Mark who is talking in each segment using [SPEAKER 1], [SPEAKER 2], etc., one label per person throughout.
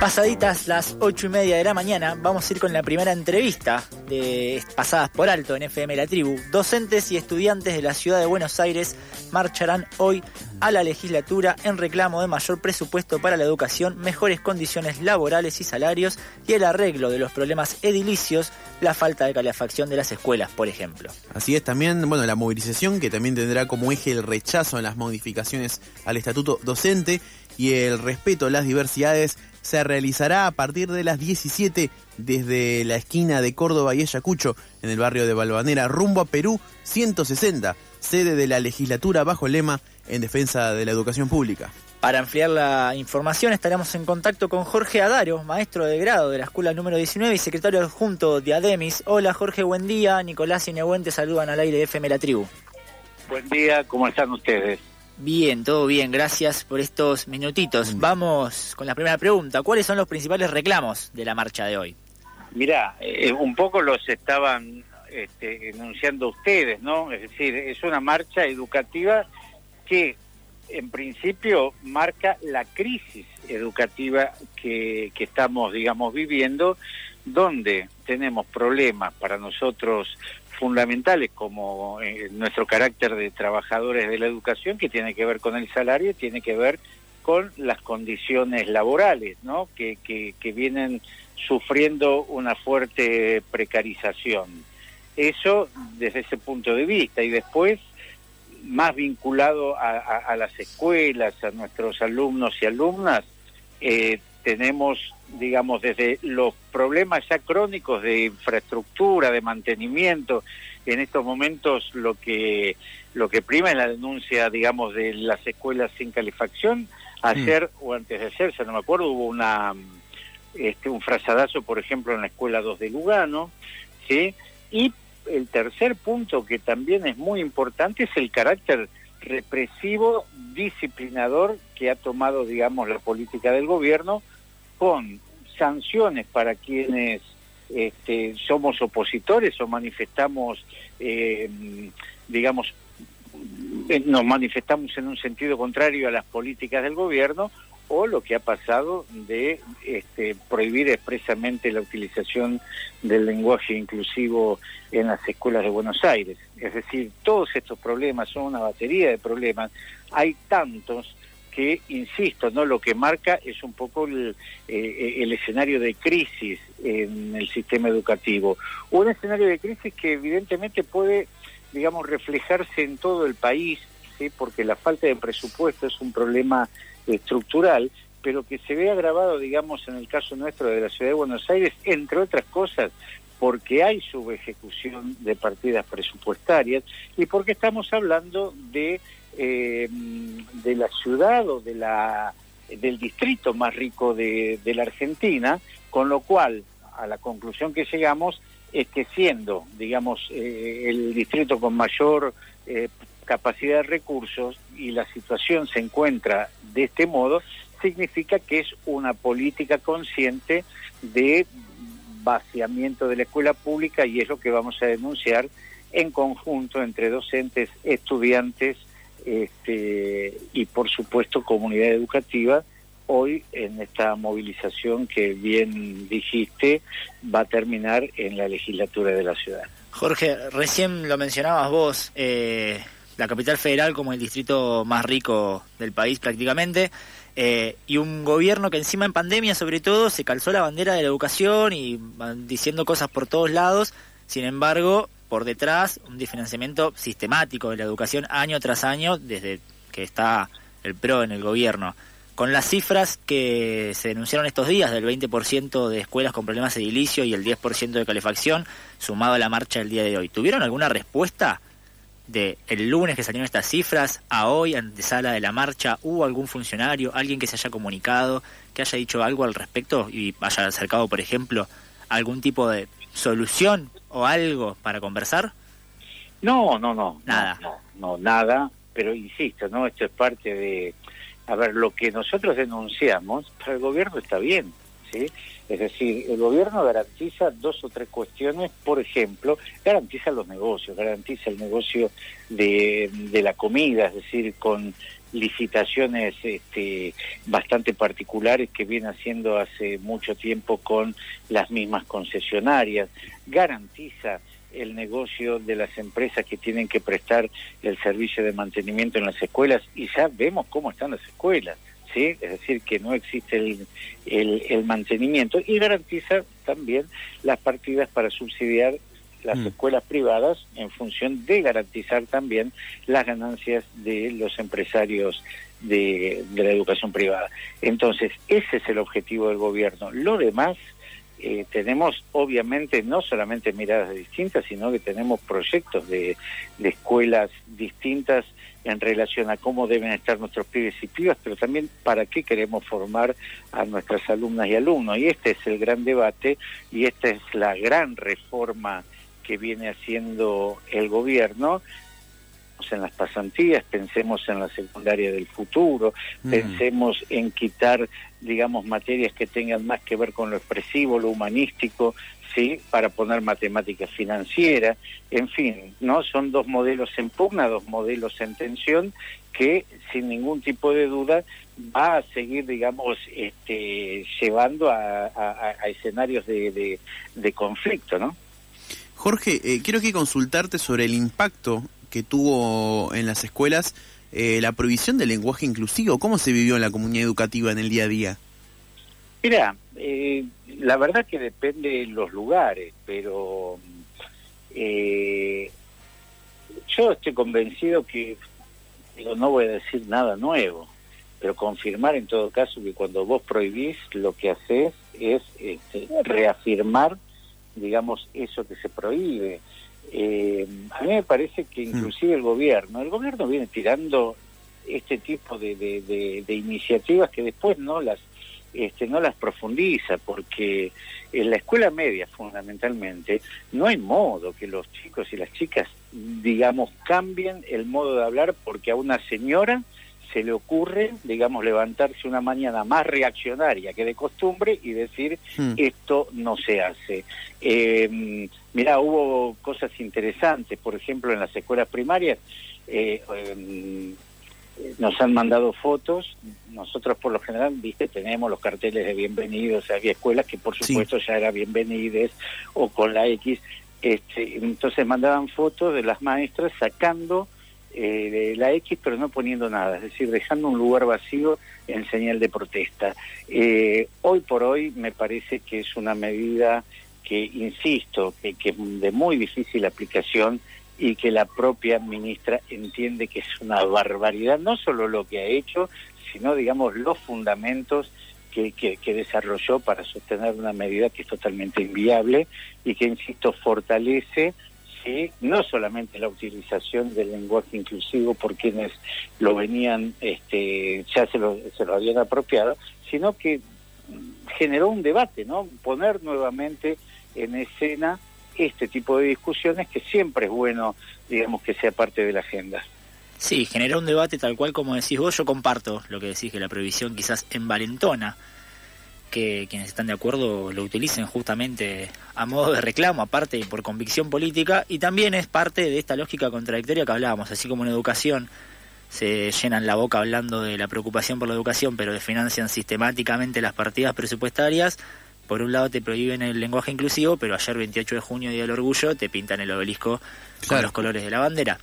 [SPEAKER 1] Pasaditas las ocho y media de la mañana, vamos a ir con la primera entrevista de Pasadas por Alto en FM La Tribu. Docentes y estudiantes de la ciudad de Buenos Aires marcharán hoy a la legislatura en reclamo de mayor presupuesto para la educación, mejores condiciones laborales y salarios y el arreglo de los problemas edilicios, la falta de calefacción de las escuelas, por ejemplo.
[SPEAKER 2] Así es también, bueno, la movilización que también tendrá como eje el rechazo a las modificaciones al estatuto docente y el respeto a las diversidades se realizará a partir de las 17 desde la esquina de Córdoba y Ayacucho, en el barrio de Balvanera, rumbo a Perú 160, sede de la legislatura bajo el lema en defensa de la educación pública.
[SPEAKER 1] Para ampliar la información estaremos en contacto con Jorge Adaro, maestro de grado de la escuela número 19 y secretario adjunto de ADEMIS. Hola Jorge, buen día. Nicolás y Nehuen te saludan al aire de FM La Tribu.
[SPEAKER 3] Buen día, ¿cómo están ustedes?
[SPEAKER 1] Bien, todo bien, gracias por estos minutitos. Vamos con la primera pregunta. ¿Cuáles son los principales reclamos de la marcha de hoy?
[SPEAKER 3] Mirá, eh, un poco los estaban este, enunciando ustedes, ¿no? Es decir, es una marcha educativa que en principio marca la crisis educativa que, que estamos, digamos, viviendo, donde tenemos problemas para nosotros fundamentales como eh, nuestro carácter de trabajadores de la educación, que tiene que ver con el salario, tiene que ver con las condiciones laborales, ¿no? Que, que, que vienen sufriendo una fuerte precarización. Eso desde ese punto de vista. Y después, más vinculado a, a, a las escuelas, a nuestros alumnos y alumnas, eh, tenemos, digamos, desde los problemas ya crónicos de infraestructura, de mantenimiento, en estos momentos lo que lo que prima es la denuncia, digamos, de las escuelas sin calefacción. Ayer mm. o antes de ayer, ya no me acuerdo, hubo una este, un frazadazo, por ejemplo, en la escuela 2 de Lugano, ¿sí? Y el tercer punto que también es muy importante es el carácter represivo, disciplinador que ha tomado, digamos, la política del gobierno con sanciones para quienes este, somos opositores o manifestamos, eh, digamos, nos manifestamos en un sentido contrario a las políticas del gobierno o lo que ha pasado de este, prohibir expresamente la utilización del lenguaje inclusivo en las escuelas de Buenos Aires. Es decir, todos estos problemas son una batería de problemas. Hay tantos que, insisto, no lo que marca es un poco el, eh, el, escenario de crisis en el sistema educativo. Un escenario de crisis que evidentemente puede, digamos, reflejarse en todo el país, ¿sí? porque la falta de presupuesto es un problema estructural, pero que se ve agravado, digamos, en el caso nuestro de la Ciudad de Buenos Aires, entre otras cosas, porque hay subejecución de partidas presupuestarias y porque estamos hablando de eh, de la ciudad o de la del distrito más rico de, la Argentina, con lo cual a la conclusión que llegamos es que siendo, digamos, eh, el distrito con mayor eh, capacidad de recursos y la situación se encuentra de este modo, significa que es una política consciente de vaciamiento de la escuela pública y es lo que vamos a denunciar en conjunto entre docentes, estudiantes este, y por supuesto comunidad educativa hoy en esta movilización que bien dijiste va a terminar en la legislatura de la ciudad.
[SPEAKER 1] Jorge, recién lo mencionabas vos, eh, la capital federal como el distrito más rico del país prácticamente, eh, y un gobierno que encima en pandemia sobre todo se calzó la bandera de la educación y van diciendo cosas por todos lados, sin embargo por detrás un diferenciamiento sistemático de la educación año tras año desde que está el PRO en el gobierno. Con las cifras que se denunciaron estos días del 20% de escuelas con problemas edilicio y el 10% de calefacción, sumado a la marcha del día de hoy, ¿tuvieron alguna respuesta de el lunes que salieron estas cifras a hoy, antesala de la marcha? ¿Hubo algún funcionario, alguien que se haya comunicado, que haya dicho algo al respecto y haya acercado, por ejemplo, algún tipo de solución o algo para conversar?
[SPEAKER 3] No, no, no.
[SPEAKER 1] Nada.
[SPEAKER 3] No, no, nada. pero insisto, ¿no? Esto es parte de, a ver, lo que nosotros denunciamos, para el gobierno está bien, ¿sí? Es decir, el gobierno garantiza dos o tres cuestiones, por ejemplo, garantiza los negocios, garantiza el negocio de, de la comida, es decir, con licitaciones este, bastante particulares que viene haciendo hace mucho tiempo con las mismas concesionarias, garantiza el negocio de las empresas que tienen que prestar el servicio de mantenimiento en las escuelas y ya vemos cómo están las escuelas, ¿sí? Es decir, que no existe el, el, el mantenimiento y garantiza también las partidas para subsidiar las
[SPEAKER 2] Mm.
[SPEAKER 3] escuelas privadas en función de garantizar también las ganancias de los empresarios de, de la educación privada. Entonces, ese es el objetivo del gobierno. Lo demás, eh, tenemos obviamente no solamente miradas distintas, sino que tenemos proyectos de, de escuelas distintas en relación a cómo deben estar nuestros pibes y pibas, pero también para qué queremos formar a nuestras alumnas y alumnos. Y este es el gran debate y esta es la gran reforma que viene haciendo el gobierno. Pensemos En las pasantías, pensemos en la secundaria del futuro,
[SPEAKER 2] Mm.
[SPEAKER 3] pensemos en quitar, digamos, materias que tengan más que ver con lo expresivo, lo humanístico, sí, para poner matemáticas financieras, en fin, ¿no? Son dos modelos en pugna, dos modelos en tensión que sin ningún tipo de duda va a seguir, digamos, este, llevando a, a- a escenarios de, de, de conflicto, ¿no?
[SPEAKER 2] Jorge, eh, quiero que consultarte sobre el impacto que tuvo en las escuelas eh, la prohibición del lenguaje inclusivo. ¿Cómo se vivió en la comunidad educativa en el día a día?
[SPEAKER 3] Mira, eh, la verdad que depende de los lugares, pero eh, yo estoy convencido que, no voy a decir nada nuevo, pero confirmar en todo caso que cuando vos prohibís, lo que haces es este, reafirmar, digamos, eso que se prohíbe. Eh, a mí me parece que inclusive el gobierno, el gobierno viene tirando este tipo de, de- de- de iniciativas que después no las este, no las profundiza porque en la escuela media fundamentalmente no hay modo que los chicos y las chicas digamos cambien el modo de hablar porque a una señora se le ocurre digamos levantarse una mañana más reaccionaria que de costumbre y decir
[SPEAKER 2] Hmm.
[SPEAKER 3] esto no se hace. Eh, mirá, hubo cosas interesantes, por ejemplo, en las escuelas primarias eh, eh, nos han mandado fotos, nosotros por lo general, viste, tenemos los carteles de bienvenidos, había escuelas que por
[SPEAKER 2] Sí.
[SPEAKER 3] supuesto ya eran bienvenides o con la X, este, entonces mandaban fotos de las maestras sacando eh, la X pero no poniendo nada, es decir, dejando un lugar vacío en señal de protesta. Eh, hoy por hoy me parece que es una medida que, insisto, que, que de muy difícil aplicación y que la propia ministra entiende que es una barbaridad, no solo lo que ha hecho, sino, digamos, los fundamentos que, que desarrolló para sostener una medida que es totalmente inviable y que, insisto, fortalece sí, no solamente la utilización del lenguaje inclusivo por quienes lo venían, este, ya se lo, se lo habían apropiado, sino que generó un debate, ¿no? Poner nuevamente en escena este tipo de discusiones que siempre es bueno, digamos, que sea parte de la agenda.
[SPEAKER 1] Sí, generó un debate tal cual como decís vos. Yo comparto lo que decís, que la prohibición quizás envalentona que quienes están de acuerdo lo utilicen justamente a modo de reclamo, aparte y por convicción política, y también es parte de esta lógica contradictoria que hablábamos, así como en educación se llenan la boca hablando de la preocupación por la educación, pero desfinancian sistemáticamente las partidas presupuestarias. Por un lado te prohíben el lenguaje inclusivo, pero ayer 28 de junio, Día del Orgullo, te pintan el obelisco con los colores de la bandera.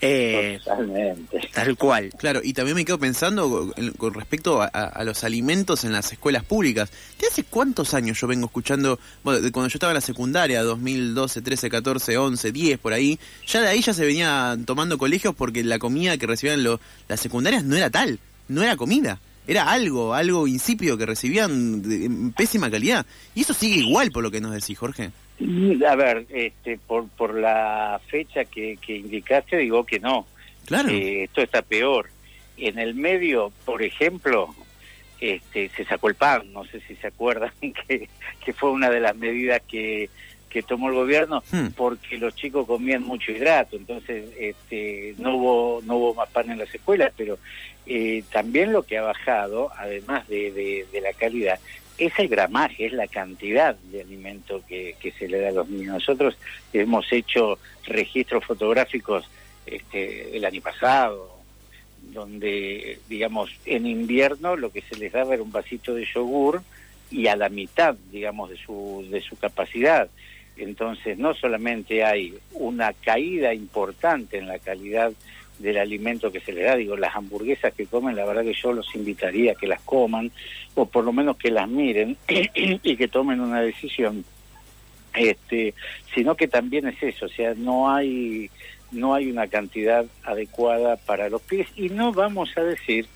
[SPEAKER 1] Eh,
[SPEAKER 3] Totalmente.
[SPEAKER 1] tal cual.
[SPEAKER 2] Claro, y también me quedo pensando con- con respecto a, a- a los alimentos en las escuelas públicas. ¿De hace cuántos años yo vengo escuchando, bueno, de cuando yo estaba en la secundaria, 2012, 13, 14, 11, 10, por ahí, ya de ahí ya se venían tomando colegios porque la comida que recibían lo- las secundarias no era tal, no era comida. Era algo, algo insípido que recibían de- en pésima calidad. Y eso sigue igual por lo que nos decís, Jorge.
[SPEAKER 3] Mm, A ver, este, por, por la fecha que, que indicaste, digo que no.
[SPEAKER 2] Claro.
[SPEAKER 3] Eh, esto está peor. En el medio, por ejemplo, este, se sacó el pan, no sé si se acuerdan, que, que fue una de las medidas que que tomó el gobierno
[SPEAKER 2] Hmm.
[SPEAKER 3] porque los chicos comían mucho hidrato, entonces este, no hubo no hubo más pan en las escuelas, pero eh, también lo que ha bajado, además de, de- de la calidad, es el gramaje, es la cantidad de alimento que, que se le da a los niños. Nosotros hemos hecho registros fotográficos este, el año pasado, donde, digamos, en invierno lo que se les daba era un vasito de yogur y a la mitad, digamos, de su, de su capacidad. Entonces, no solamente hay una caída importante en la calidad del alimento que se les da, digo, las hamburguesas que comen, la verdad que yo los invitaría a que las coman, o por lo menos que las miren y que tomen una decisión, este, sino que también es eso, o sea, no hay no hay una cantidad adecuada para los pies y no vamos a decir,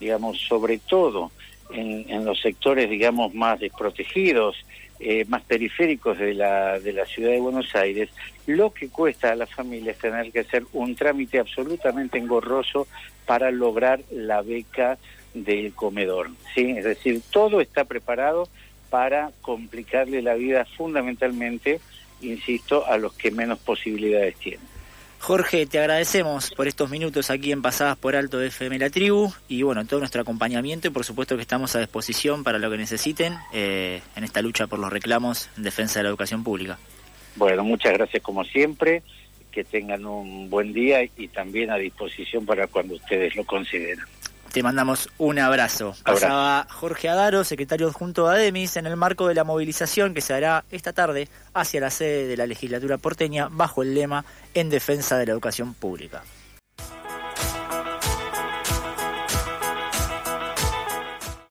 [SPEAKER 3] digamos, sobre todo en, en los sectores, digamos, más desprotegidos, eh, más periféricos de la, de la ciudad de Buenos Aires, lo que cuesta a las familias tener que hacer un trámite absolutamente engorroso para lograr la beca del comedor. ¿sí? Es decir, todo está preparado para complicarle la vida fundamentalmente, insisto, a los que menos posibilidades tienen.
[SPEAKER 1] Jorge, te agradecemos por estos minutos aquí en Pasadas por Alto de FM La Tribu y bueno, todo nuestro acompañamiento y por supuesto que estamos a disposición para lo que necesiten eh, en esta lucha por los reclamos en defensa de la educación pública.
[SPEAKER 3] Bueno, muchas gracias como siempre, que tengan un buen día y también a disposición para cuando ustedes lo consideren.
[SPEAKER 1] Te mandamos un abrazo.
[SPEAKER 3] Abrazo.
[SPEAKER 1] Pasaba Jorge Adaro, secretario adjunto de ADEMIS, en el marco de la movilización que se hará esta tarde hacia la sede de la legislatura porteña bajo el lema En defensa de la educación pública.